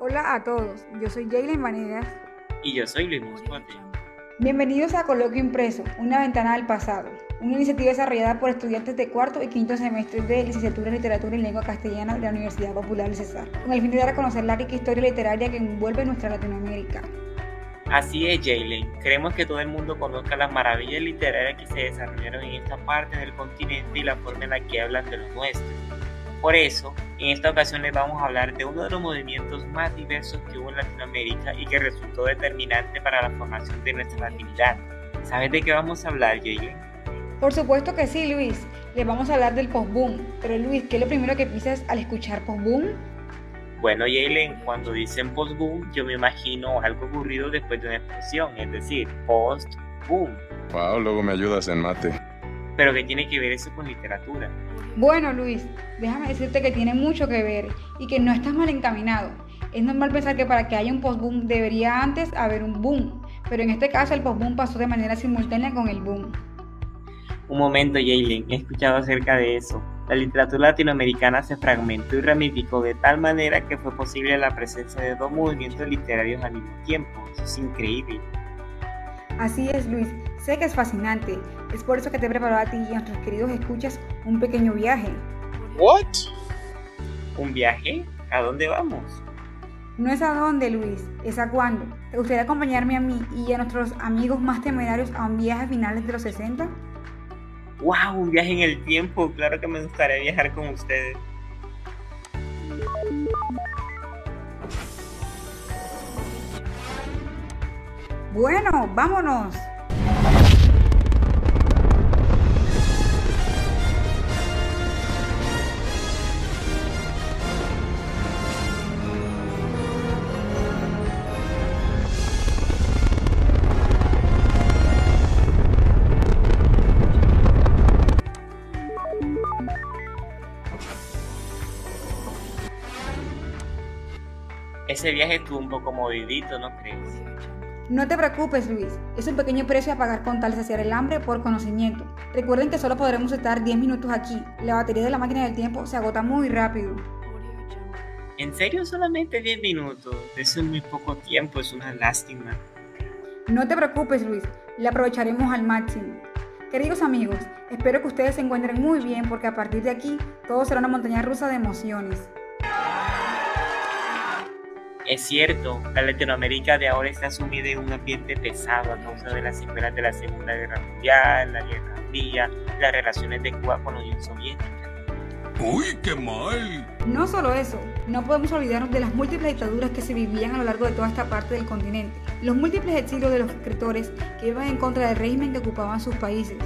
Hola a todos, yo soy Jaylen Vanegas. Y yo soy Luis Muscote. Bienvenidos a Coloquio Impreso, una ventana al pasado, una iniciativa desarrollada por estudiantes de cuarto y quinto semestre de Licenciatura en Literatura y Lengua Castellana de la Universidad Popular del Cesar, con el fin de dar a conocer la rica historia literaria que envuelve nuestra Latinoamérica. Así es, Jaylen. Queremos que todo el mundo conozca las maravillas literarias que se desarrollaron en esta parte del continente y la forma en la que hablan de lo nuestro. Por eso, en esta ocasión les vamos a hablar de uno de los movimientos más diversos que hubo en Latinoamérica y que resultó determinante para la formación de nuestra latinidad. ¿Sabes de qué vamos a hablar, Jaylen? Por supuesto que sí, Luis. Les vamos a hablar del post-boom. Pero Luis, ¿qué es lo primero que piensas al escuchar post-boom? Bueno, Jaylen, cuando dicen post-boom, yo me imagino algo ocurrido después de una explosión, es decir, post-boom. Wow, luego me ayudas en mate. Pero ¿qué tiene que ver eso con literatura? Bueno, Luis, déjame decirte que tiene mucho que ver y que no estás mal encaminado. Es normal pensar que para que haya un post-boom debería antes haber un boom, pero en este caso el post-boom pasó de manera simultánea con el boom. Un momento, Jaylen, he escuchado acerca de eso. La literatura latinoamericana se fragmentó y ramificó de tal manera que fue posible la presencia de dos movimientos literarios al mismo tiempo. Eso es increíble. Así es, Luis. Sé que es fascinante. Es por eso que te he preparado a ti y a nuestros queridos escuchas un pequeño viaje. ¿What? ¿Un viaje? ¿A dónde vamos? No es a dónde, Luis, es a cuándo. ¿Te gustaría acompañarme a mí y a nuestros amigos más temerarios a un viaje a finales de los 60? ¡Wow! Un viaje en el tiempo. Claro que me gustaría viajar con ustedes. Bueno, vámonos. Ese viaje estuvo un poco movidito, ¿no crees? No te preocupes, Luis. Es un pequeño precio a pagar con tal de saciar el hambre por conocimiento. Recuerden que solo podremos estar 10 minutos aquí. La batería de la máquina del tiempo se agota muy rápido. ¿En serio solamente 10 minutos? Eso es muy poco tiempo, es una lástima. No te preocupes, Luis. Le aprovecharemos al máximo. Queridos amigos, espero que ustedes se encuentren muy bien porque a partir de aquí todo será una montaña rusa de emociones. Es cierto, la Latinoamérica de ahora está sumida en un ambiente pesado a causa de las secuelas de la Segunda Guerra Mundial, la Guerra Fría, las relaciones de Cuba con la Unión Soviética. ¡Uy, qué mal! No solo eso, no podemos olvidarnos de las múltiples dictaduras que se vivían a lo largo de toda esta parte del continente, los múltiples exilios de los escritores que iban en contra del régimen que ocupaban sus países.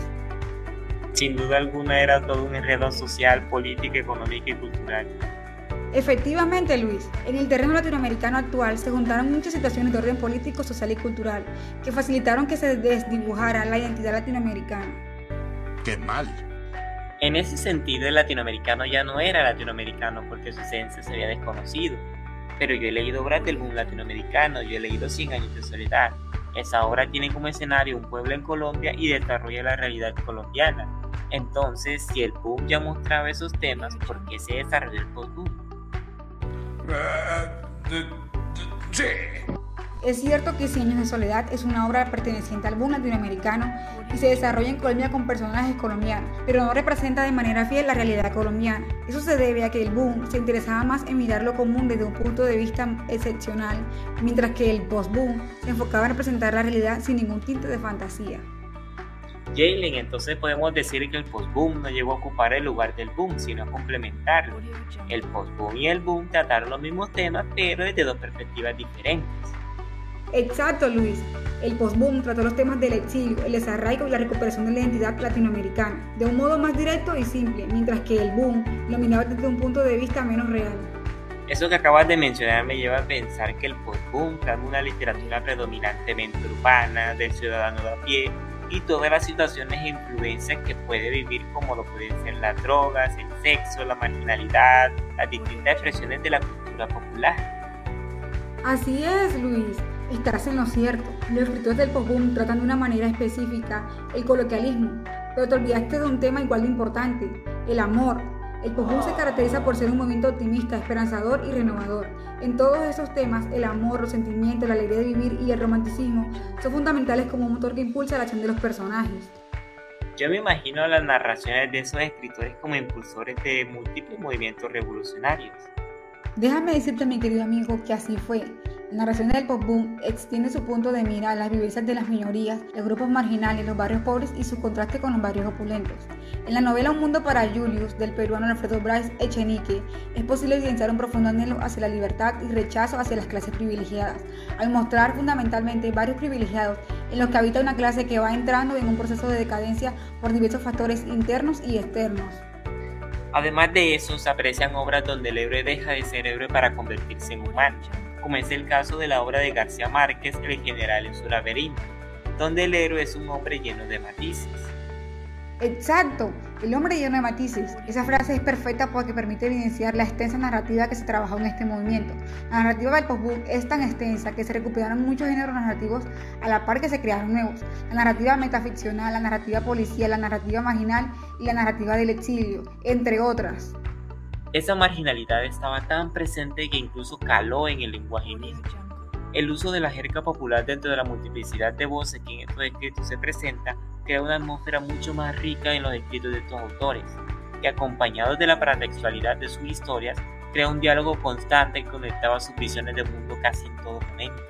Sin duda alguna era todo un enredo social, político, económico y cultural. Efectivamente, Luis, en el terreno latinoamericano actual se juntaron muchas situaciones de orden político, social y cultural que facilitaron que se desdibujara la identidad latinoamericana. ¡Qué mal! En ese sentido, el latinoamericano ya no era latinoamericano porque su esencia se había desconocido. Pero yo he leído obras del boom latinoamericano, yo he leído Cien años de soledad. Esa obra tiene como escenario un pueblo en Colombia y desarrolla la realidad colombiana. Entonces, si el boom ya mostraba esos temas, ¿por qué se desarrolló el post-boom? Sí. Es cierto que Cien de soledad es una obra perteneciente al boom latinoamericano y se desarrolla en Colombia con personajes colombianos, pero no representa de manera fiel la realidad colombiana. Eso se debe a que el boom se interesaba más en mirar lo común desde un punto de vista excepcional, mientras que el post-boom se enfocaba en representar la realidad sin ningún tinte de fantasía. Jalen, entonces podemos decir que el post-boom no llegó a ocupar el lugar del boom, sino a complementarlo. El post-boom y el boom trataron los mismos temas, pero desde dos perspectivas diferentes. Exacto, Luis. El post-boom trató los temas del exilio, el desarraigo y la recuperación de la identidad latinoamericana, de un modo más directo y simple, mientras que el boom lo miraba desde un punto de vista menos real. Eso que acabas de mencionar me lleva a pensar que el post-boom trata una literatura predominantemente urbana, del ciudadano de a pie, y todas las situaciones e influencias que puede vivir como lo pueden ser las drogas, el sexo, la marginalidad, las distintas expresiones de la cultura popular. Así es, Luis. Estás en lo cierto. Los escritores del post-boom tratan de una manera específica el coloquialismo, pero te olvidaste de un tema igual de importante, el amor. El pop se caracteriza por ser un movimiento optimista, esperanzador y renovador. En todos esos temas, el amor, los sentimientos, la alegría de vivir y el romanticismo son fundamentales como un motor que impulsa la acción de los personajes. Yo me imagino las narraciones de esos escritores como impulsores de múltiples movimientos revolucionarios. Déjame decirte, mi querido amigo, que así fue. Narración del pop boom extiende su punto de mira a las vivencias de las minorías, los grupos marginales, los barrios pobres y su contraste con los barrios opulentos. En la novela Un mundo para Julius del peruano Alfredo Bryce Echenique es posible evidenciar un profundo anhelo hacia la libertad y rechazo hacia las clases privilegiadas, al mostrar fundamentalmente varios privilegiados en los que habita una clase que va entrando en un proceso de decadencia por diversos factores internos y externos. Además de eso, se aprecian obras donde el héroe deja de ser héroe para convertirse en humano como es el caso de la obra de García Márquez, El general en su laberinto, donde el héroe es un hombre lleno de matices. Exacto, el hombre lleno de matices. Esa frase es perfecta porque permite evidenciar la extensa narrativa que se trabajó en este movimiento. La narrativa del postbook es tan extensa que se recuperaron muchos géneros narrativos a la par que se crearon nuevos. La narrativa metaficcional, la narrativa policial, la narrativa marginal y la narrativa del exilio, entre otras. Esa marginalidad estaba tan presente que incluso caló en el lenguaje mismo. El uso de la jerga popular dentro de la multiplicidad de voces que en estos escritos se presenta crea una atmósfera mucho más rica en los escritos de estos autores, que acompañados de la paratextualidad de sus historias, crea un diálogo constante que conectaba sus visiones del mundo casi en todo momento.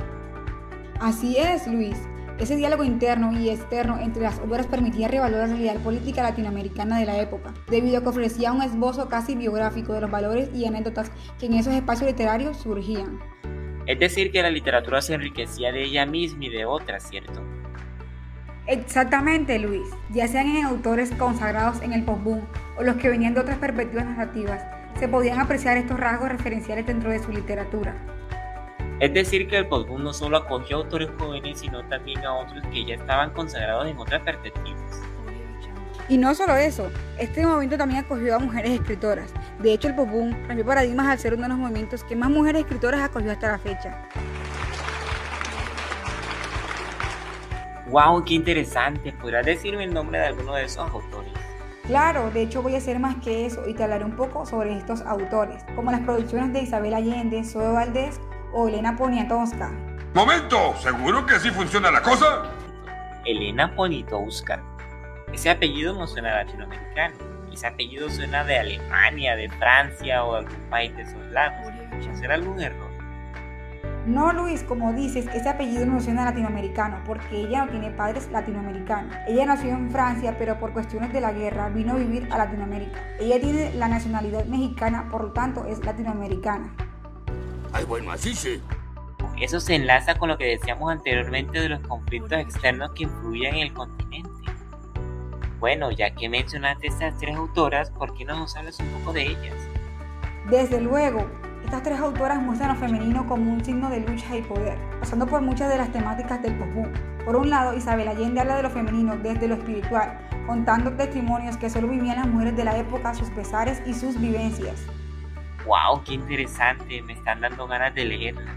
Así es, Luis. Ese diálogo interno y externo entre las obras permitía revaluar la realidad política latinoamericana de la época, debido a que ofrecía un esbozo casi biográfico de los valores y anécdotas que en esos espacios literarios surgían. Es decir, que la literatura se enriquecía de ella misma y de otras, ¿cierto? Exactamente, Luis. Ya sean en autores consagrados en el post-boom o los que venían de otras perspectivas narrativas, se podían apreciar estos rasgos referenciales dentro de su literatura. Es decir, que el postboom no solo acogió a autores jóvenes, sino también a otros que ya estaban consagrados en otras perspectivas. Y no solo eso, este movimiento también acogió a mujeres escritoras. De hecho, el postboom cambió paradigmas al ser uno de los movimientos que más mujeres escritoras acogió hasta la fecha. ¡Wow! ¡Qué interesante! ¿Podrás decirme el nombre de alguno de esos autores? Claro, de hecho voy a hacer más que eso y te hablaré un poco sobre estos autores, como las producciones de Isabel Allende, Zoe Valdés o Elena Poniatowska. ¡Momento! ¿Seguro que así funciona la cosa? Elena Poniatowska. Ese apellido no suena latinoamericano. Ese apellido suena de Alemania, de Francia o de algún país de esos lados. ¿Será algún error? No, Luis, como dices, ese apellido no suena latinoamericano porque ella no tiene padres latinoamericanos. Ella nació en Francia, pero por cuestiones de la guerra vino a vivir a Latinoamérica. Ella tiene la nacionalidad mexicana, por lo tanto es latinoamericana. Ay, bueno, así sí. Eso se enlaza con lo que decíamos anteriormente de los conflictos externos que influyen en el continente. Bueno, ya que mencionaste estas tres autoras, ¿por qué no nos hablas un poco de ellas? Desde luego, estas tres autoras muestran lo femenino como un signo de lucha y poder, pasando por muchas de las temáticas del post Por un lado, Isabel Allende habla de lo femenino desde lo espiritual, contando testimonios que solo vivían las mujeres de la época, sus pesares y sus vivencias. ¡Wow! ¡Qué interesante! Me están dando ganas de leerla.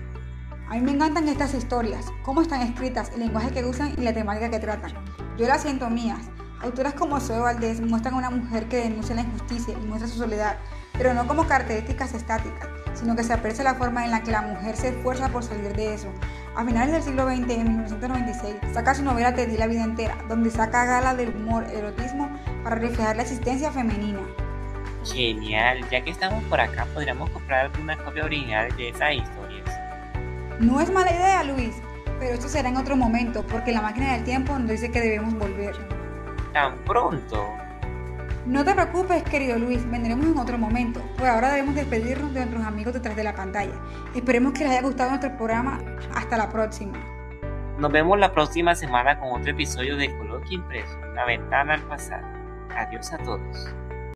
A mí me encantan estas historias, cómo están escritas, el lenguaje que usan y la temática que tratan. Yo las siento mías. Autoras como Zoe Valdés muestran a una mujer que denuncia la injusticia y muestra su soledad, pero no como características estáticas, sino que se aprecia la forma en la que la mujer se esfuerza por salir de eso. A finales del siglo XX, en 1996, saca su novela Te di la vida entera, donde saca gala del humor, erotismo, para reflejar la existencia femenina. Genial, ya que estamos por acá, podríamos comprar una copia original de esas historias. No es mala idea, Luis, pero esto será en otro momento, porque la máquina del tiempo nos dice que debemos volver. ¿Tan pronto? No te preocupes, querido Luis, vendremos en otro momento, pues ahora debemos despedirnos de nuestros amigos detrás de la pantalla. Esperemos que les haya gustado nuestro programa. Hasta la próxima. Nos vemos la próxima semana con otro episodio de Coloquio Impreso, la ventana al pasado. Adiós a todos.